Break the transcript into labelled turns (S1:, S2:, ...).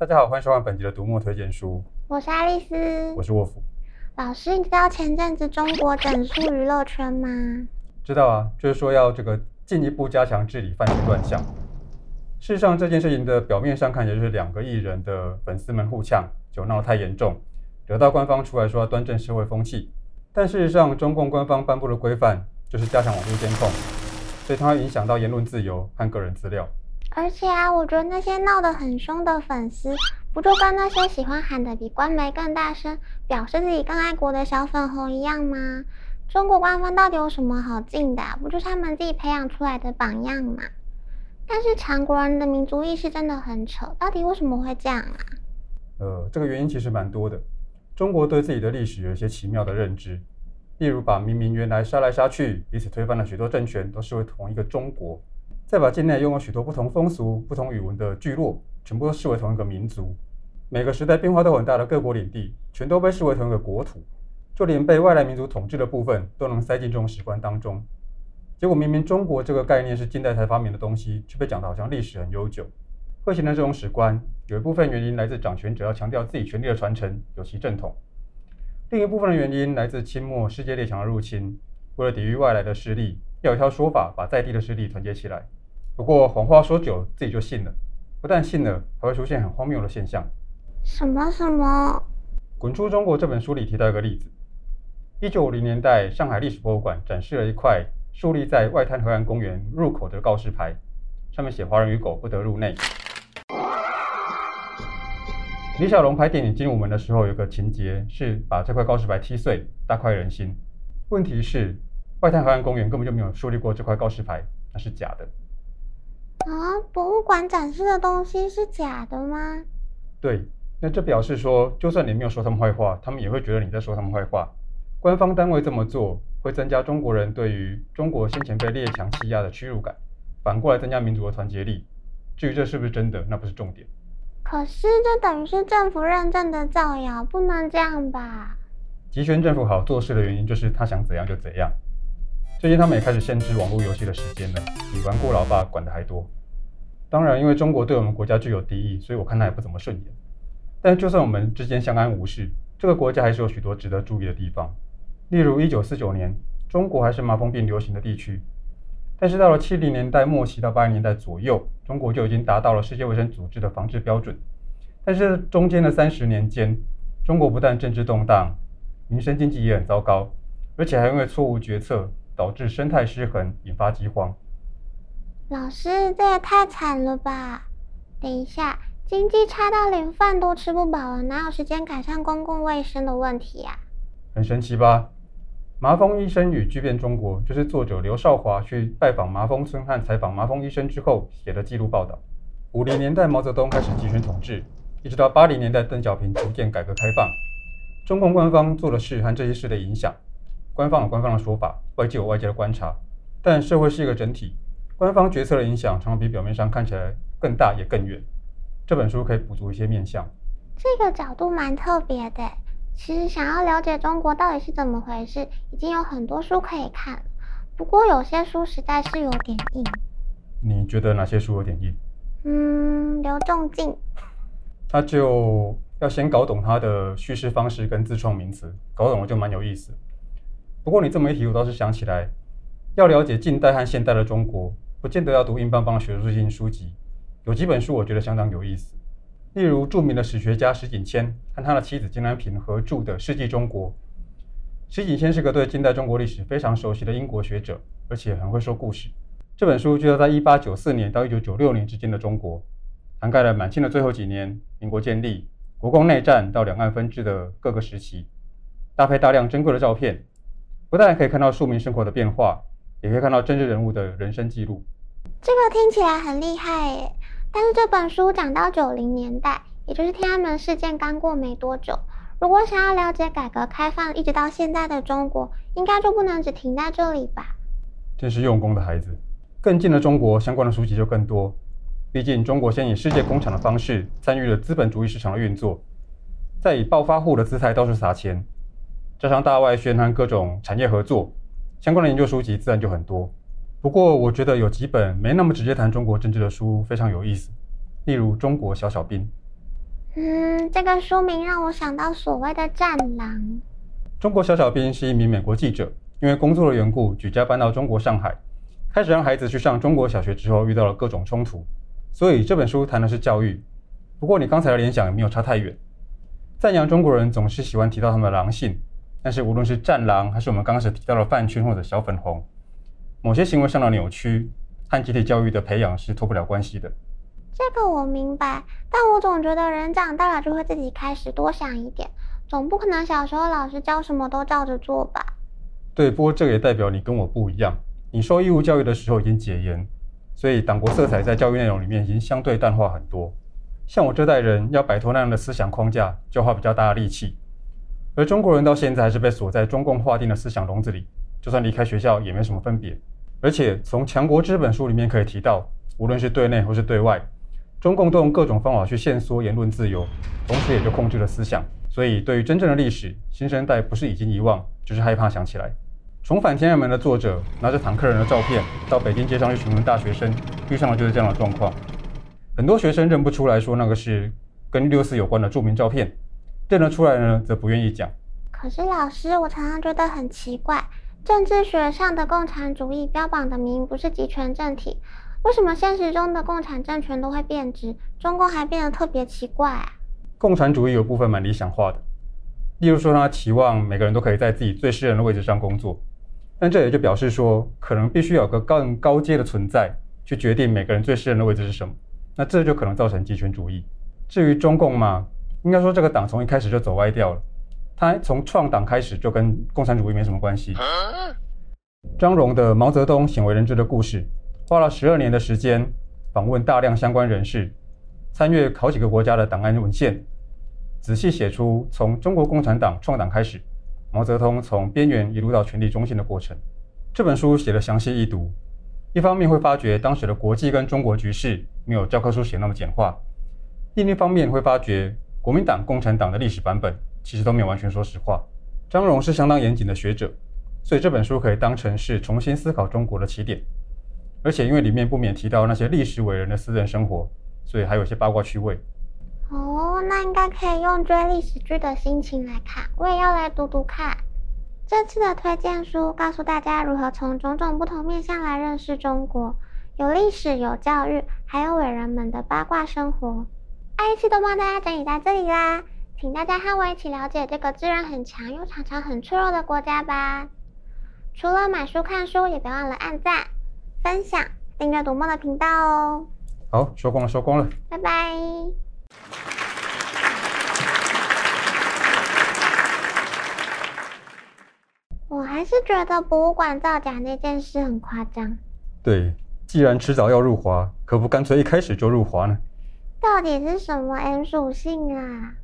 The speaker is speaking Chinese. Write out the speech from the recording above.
S1: 大家好，欢迎收看本集的读墨推荐书。
S2: 我是爱丽丝，
S1: 我是沃夫。
S2: 老师，你知道前阵子中国整肃娱乐圈吗？
S1: 知道啊，就是说要这个进一步加强治理犯罪乱象。事实上，这件事情的表面上看起来就是两个艺人的粉丝们互呛，就闹得太严重，惹到官方出来说要端正社会风气。但事实上，中共官方颁布的规范就是加强网络监控，所以它会影响到言论自由和个人资料。
S2: 而且啊，我觉得那些闹得很凶的粉丝，不就跟那些喜欢喊得比官媒更大声，表示自己更爱国的小粉红一样吗？中国官方到底有什么好禁的？不就是他们自己培养出来的榜样吗？但是强国人的民族意识真的很扯，到底为什么会这样啊？
S1: 呃，这个原因其实蛮多的。中国对自己的历史有一些奇妙的认知，例如把明明原来杀来杀去、彼此推翻了许多政权，都视为同一个中国。再把境内拥有许多不同风俗、不同语文的聚落，全部都视为同一个民族。每个时代变化都很大的各国领地，全都被视为同一个国土。就连被外来民族统治的部分，都能塞进这种史观当中。结果明明中国这个概念是近代才发明的东西，却被讲得好像历史很悠久。会形成这种史观，有一部分原因来自掌权者要强调自己权力的传承，有其正统；另一部分的原因来自清末世界列强的入侵，为了抵御外来的势力，要有一套说法把在地的势力团结起来。不过谎话说久了，自己就信了。不但信了，还会出现很荒谬的现象。
S2: 什么什么？
S1: 《滚出中国》这本书里提到一个例子：一九五零年代，上海历史博物馆展示了一块竖立在外滩河岸公园入口的告示牌，上面写“华人与狗不得入内”。李小龙拍电影《精武门》的时候，有个情节是把这块告示牌踢碎，大快人心。问题是，外滩河岸公园根本就没有树立过这块告示牌，那是假的。
S2: 啊，博物馆展示的东西是假的吗？
S1: 对，那这表示说，就算你没有说他们坏话，他们也会觉得你在说他们坏话。官方单位这么做，会增加中国人对于中国先前被列强欺压的屈辱感，反过来增加民族的团结力。至于这是不是真的，那不是重点。
S2: 可是这等于是政府认证的造谣，不能这样吧？
S1: 集权政府好做事的原因就是他想怎样就怎样。最近他们也开始限制网络游戏的时间了，比玩过老爸管得还多。当然，因为中国对我们国家具有敌意，所以我看他也不怎么顺眼。但就算我们之间相安无事，这个国家还是有许多值得注意的地方。例如，一九四九年，中国还是麻风病流行的地区，但是到了七零年代末期到八零年代左右，中国就已经达到了世界卫生组织的防治标准。但是中间的三十年间，中国不但政治动荡，民生经济也很糟糕，而且还因为错误决策。导致生态失衡，引发饥荒。
S2: 老师，这也太惨了吧！等一下，经济差到连饭都吃不饱了，哪有时间改善公共卫生的问题呀？
S1: 很神奇吧？麻风医生与巨变中国，就是作者刘少华去拜访麻风村和采访麻风医生之后写的记录报道。五零年代毛泽东开始集权统治，一直到八零年代邓小平逐渐改革开放，中共官方做的事和这些事的影响。官方有官方的说法，外界有外界的观察，但社会是一个整体，官方决策的影响常常比表面上看起来更大也更远。这本书可以补足一些面向。
S2: 这个角度蛮特别的。其实想要了解中国到底是怎么回事，已经有很多书可以看，不过有些书实在是有点硬。
S1: 你觉得哪些书有点硬？
S2: 嗯，刘仲敬。
S1: 他就要先搞懂他的叙事方式跟自创名词，搞懂了就蛮有意思。不过你这么一提，我倒是想起来，要了解近代和现代的中国，不见得要读硬邦邦的学术性书籍。有几本书我觉得相当有意思，例如著名的史学家石景谦和他的妻子金兰平合著的《世纪中国》。石景谦是个对近代中国历史非常熟悉的英国学者，而且很会说故事。这本书聚焦在1894年到1996年之间的中国，涵盖了满清的最后几年、民国建立、国共内战到两岸分治的各个时期，搭配大量珍贵的照片。不但可以看到庶民生活的变化，也可以看到政治人物的人生记录。
S2: 这个听起来很厉害耶！但是这本书讲到九零年代，也就是天安门事件刚过没多久。如果想要了解改革开放一直到现在的中国，应该就不能只停在这里吧？
S1: 真是用功的孩子。更近的中国相关的书籍就更多。毕竟中国先以世界工厂的方式参与了资本主义市场的运作，再以暴发户的姿态到处撒钱。加上大外宣和各种产业合作，相关的研究书籍自然就很多。不过，我觉得有几本没那么直接谈中国政治的书非常有意思，例如《中国小小兵》。
S2: 嗯，这个书名让我想到所谓的战狼。
S1: 中国小小兵是一名美国记者，因为工作的缘故，举家搬到中国上海，开始让孩子去上中国小学之后，遇到了各种冲突。所以这本书谈的是教育。不过你刚才的联想也没有差太远。赞扬中国人总是喜欢提到他们的狼性，但是无论是战狼，还是我们刚开始提到的饭圈或者小粉红，某些行为上的扭曲和集体教育的培养是脱不了关系的。
S2: 这个我明白，但我总觉得人长大了就会自己开始多想一点，总不可能小时候老师教什么都照着做吧？
S1: 对，不过这个也代表你跟我不一样，你受义务教育的时候已经解严，所以党国色彩在教育内容里面已经相对淡化很多。像我这代人要摆脱那样的思想框架，就花比较大的力气。而中国人到现在还是被锁在中共划定的思想笼子里，就算离开学校也没什么分别。而且从《强国之本》书里面可以提到，无论是对内或是对外。中共都用各种方法去限缩言论自由，同时也就控制了思想。所以，对于真正的历史，新生代不是已经遗忘，就是害怕想起来。重返天安门的作者拿着坦克人的照片到北京街上去询问大学生，遇上的就是这样的状况。很多学生认不出来，说那个是跟六四有关的著名照片；认得出来呢，则不愿意讲。
S2: 可是老师，我常常觉得很奇怪，政治学上的共产主义标榜的明明不是集权政体。为什么现实中的共产政权都会变质，中共还变得特别奇怪啊？
S1: 共产主义有部分蛮理想化的，例如说他期望每个人都可以在自己最适任的位置上工作，但这也就表示说，可能必须有个更高阶的存在去决定每个人最适任的位置是什么，那这就可能造成集权主义。至于中共嘛，应该说这个党从一开始就走歪掉了，他从创党开始就跟共产主义没什么关系。张荣的《毛泽东鲜为人知的故事》。花了十二年的时间，访问大量相关人士，参阅好几个国家的档案文献，仔细写出从中国共产党创党开始，毛泽东从边缘一路到权力中心的过程。这本书写得详细易读，一方面会发觉当时的国际跟中国局势没有教科书写那么简化，另一方面会发觉国民党、共产党的历史版本其实都没有完全说实话。张荣是相当严谨的学者，所以这本书可以当成是重新思考中国的起点。而且因为里面不免提到那些历史伟人的私人生活，所以还有一些八卦趣味。
S2: 哦，那应该可以用追历史剧的心情来看，我也要来读读看。这次的推荐书告诉大家如何从种种不同面向来认识中国，有历史，有教育，还有伟人们的八卦生活。爱一期都帮大家整理在这里啦，请大家和我一起了解这个资源很强又常常很脆弱的国家吧。除了买书看书，也别忘了按赞。分享、订阅读墨的频道哦。
S1: 好，收工了，收工了。
S2: 拜拜。我还是觉得博物馆造假那件事很夸张。
S1: 对，既然迟早要入华，可不干脆一开始就入华呢？
S2: 到底是什么 M 属性啊？